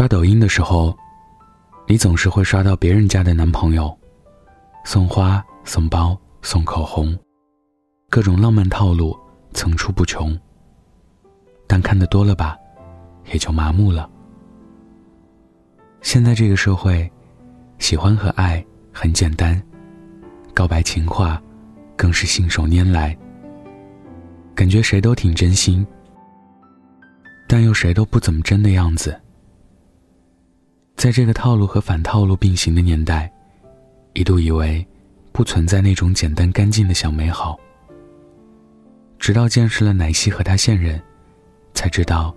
刷抖音的时候，你总是会刷到别人家的男朋友，送花、送包、送口红，各种浪漫套路层出不穷。但看得多了吧，也就麻木了。现在这个社会，喜欢和爱很简单，告白情话更是信手拈来，感觉谁都挺真心，但又谁都不怎么真的样子。在这个套路和反套路并行的年代，一度以为不存在那种简单干净的小美好。直到见识了奶昔和他现任，才知道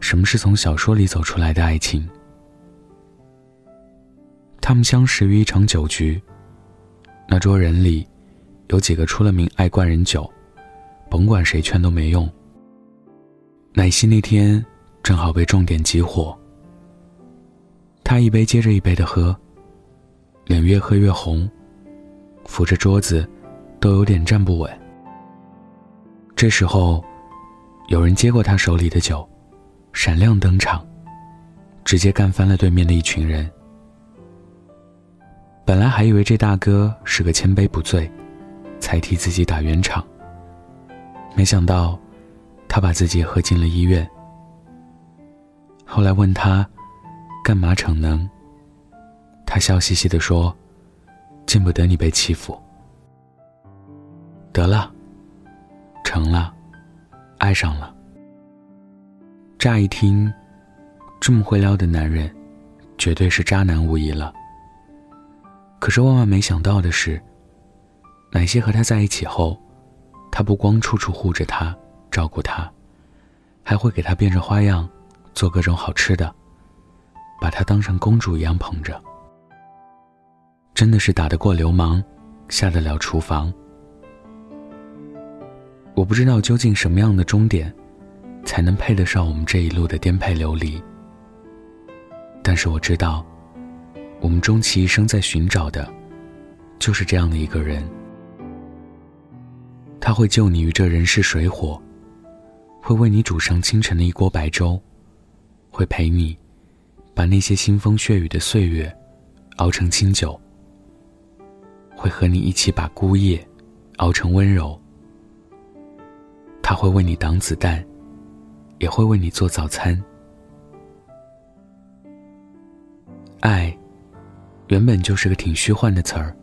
什么是从小说里走出来的爱情。他们相识于一场酒局，那桌人里有几个出了名爱灌人酒，甭管谁劝都没用。奶昔那天正好被重点集火。他一杯接着一杯的喝，脸越喝越红，扶着桌子，都有点站不稳。这时候，有人接过他手里的酒，闪亮登场，直接干翻了对面的一群人。本来还以为这大哥是个千杯不醉，才替自己打圆场，没想到，他把自己喝进了医院。后来问他。干嘛逞能？他笑嘻嘻地说：“见不得你被欺负。”得了，成了，爱上了。乍一听，这么会撩的男人，绝对是渣男无疑了。可是万万没想到的是，奶昔和他在一起后，他不光处处护着他、照顾他，还会给他变着花样做各种好吃的。把她当成公主一样捧着，真的是打得过流氓，下得了厨房。我不知道究竟什么样的终点，才能配得上我们这一路的颠沛流离。但是我知道，我们终其一生在寻找的，就是这样的一个人。他会救你于这人世水火，会为你煮上清晨的一锅白粥，会陪你。把那些腥风血雨的岁月熬成清酒，会和你一起把孤夜熬成温柔。他会为你挡子弹，也会为你做早餐。爱，原本就是个挺虚幻的词儿。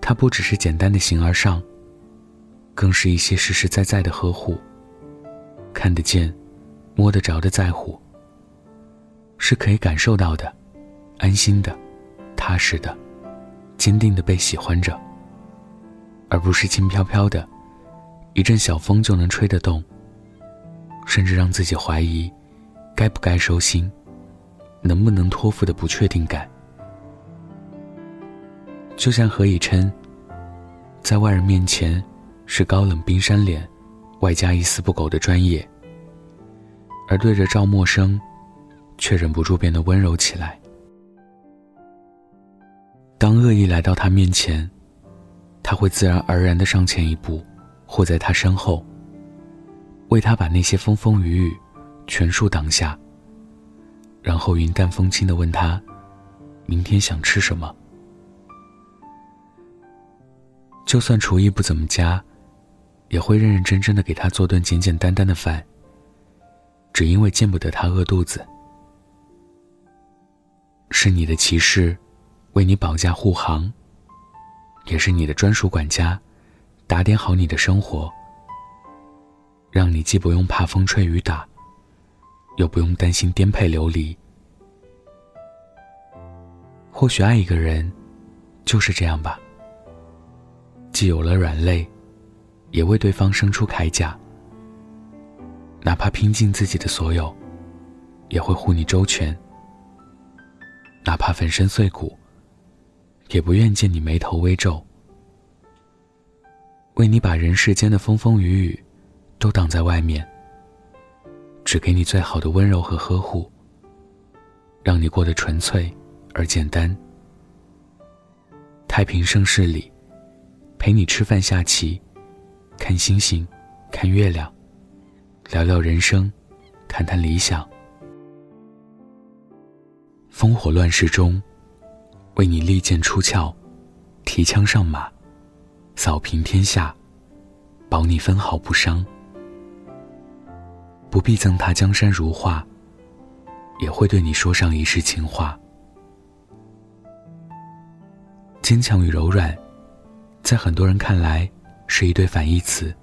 它不只是简单的形而上，更是一些实实在在的呵护，看得见、摸得着的在乎。是可以感受到的，安心的，踏实的，坚定的被喜欢着，而不是轻飘飘的，一阵小风就能吹得动。甚至让自己怀疑，该不该收心，能不能托付的不确定感。就像何以琛，在外人面前是高冷冰山脸，外加一丝不苟的专业，而对着赵默笙。却忍不住变得温柔起来。当恶意来到他面前，他会自然而然的上前一步，护在他身后，为他把那些风风雨雨全数挡下。然后云淡风轻的问他：“明天想吃什么？”就算厨艺不怎么佳，也会认认真真的给他做顿简简单单的饭。只因为见不得他饿肚子。是你的骑士，为你保驾护航；也是你的专属管家，打点好你的生活，让你既不用怕风吹雨打，又不用担心颠沛流离。或许爱一个人，就是这样吧。既有了软肋，也为对方生出铠甲，哪怕拼尽自己的所有，也会护你周全。哪怕粉身碎骨，也不愿见你眉头微皱。为你把人世间的风风雨雨都挡在外面，只给你最好的温柔和呵护，让你过得纯粹而简单。太平盛世里，陪你吃饭下棋，看星星，看月亮，聊聊人生，谈谈理想。烽火乱世中，为你利剑出鞘，提枪上马，扫平天下，保你分毫不伤。不必赠他江山如画，也会对你说上一世情话。坚强与柔软，在很多人看来是一对反义词，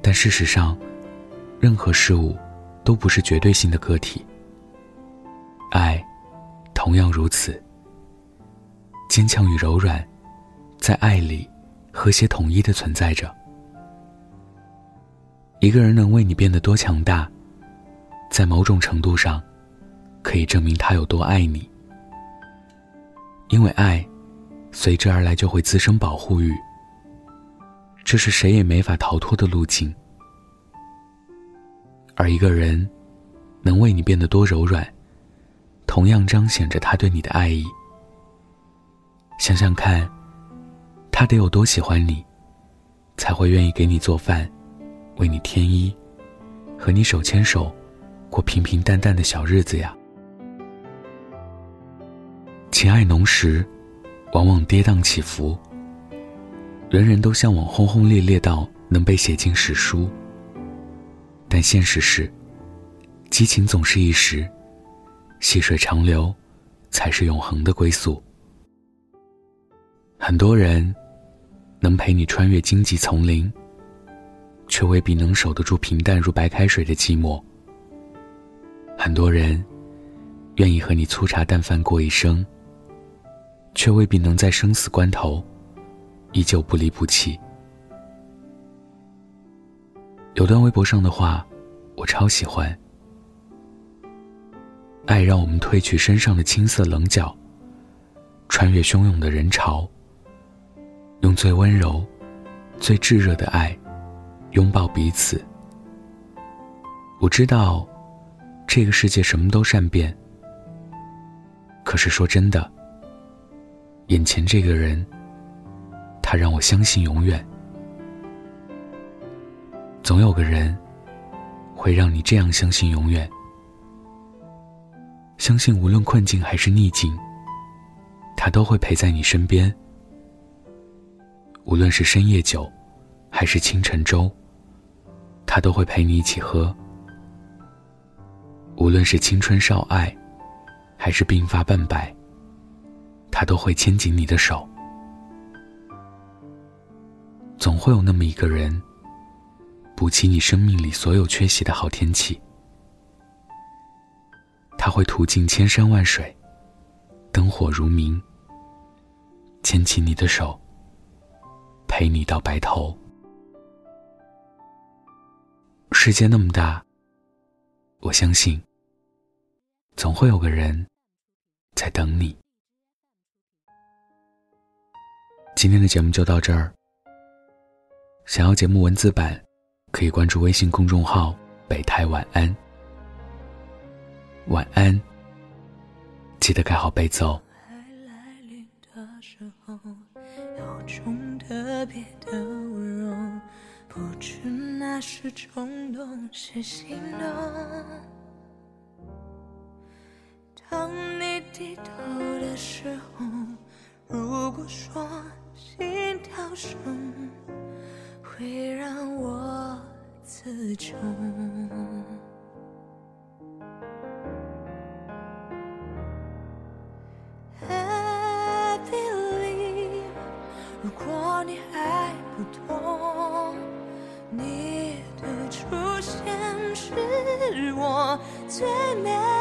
但事实上，任何事物都不是绝对性的个体。爱，同样如此。坚强与柔软，在爱里和谐统一的存在着。一个人能为你变得多强大，在某种程度上，可以证明他有多爱你。因为爱，随之而来就会滋生保护欲，这是谁也没法逃脱的路径。而一个人，能为你变得多柔软。同样彰显着他对你的爱意。想想看，他得有多喜欢你，才会愿意给你做饭，为你添衣，和你手牵手，过平平淡淡的小日子呀。情爱浓时，往往跌宕起伏。人人都向往轰轰烈烈到能被写进史书，但现实是，激情总是一时。细水长流，才是永恒的归宿。很多人能陪你穿越荆棘丛林，却未必能守得住平淡如白开水的寂寞。很多人愿意和你粗茶淡饭过一生，却未必能在生死关头依旧不离不弃。有段微博上的话，我超喜欢。爱让我们褪去身上的青涩棱角，穿越汹涌的人潮，用最温柔、最炙热的爱拥抱彼此。我知道，这个世界什么都善变，可是说真的，眼前这个人，他让我相信永远。总有个人，会让你这样相信永远。相信无论困境还是逆境，他都会陪在你身边。无论是深夜酒，还是清晨粥，他都会陪你一起喝。无论是青春少爱，还是鬓发半白，他都会牵紧你的手。总会有那么一个人，补齐你生命里所有缺席的好天气。会途经千山万水，灯火如明，牵起你的手，陪你到白头。世界那么大，我相信，总会有个人在等你。今天的节目就到这儿。想要节目文字版，可以关注微信公众号“北太晚安”。晚安，记得盖好被子哦。爱来临的时候，有种特别的温柔，不知那是冲动是心动。当你低头的时候，如果说心跳声会让我自重。最美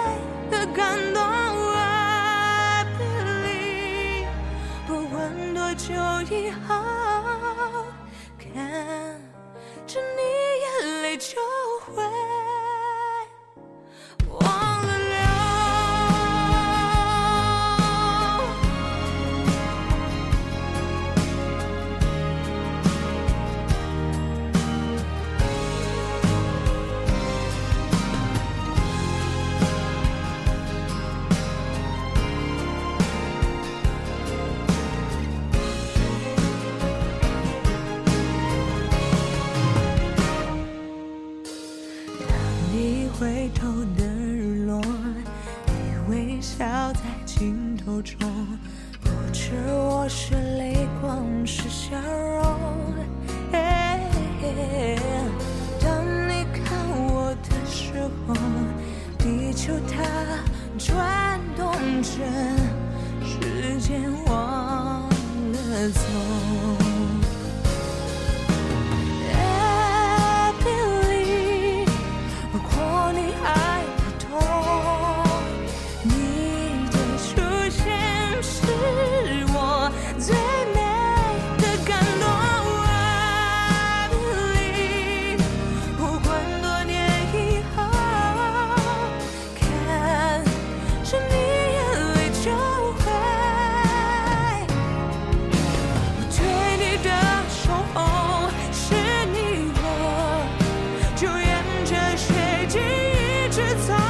相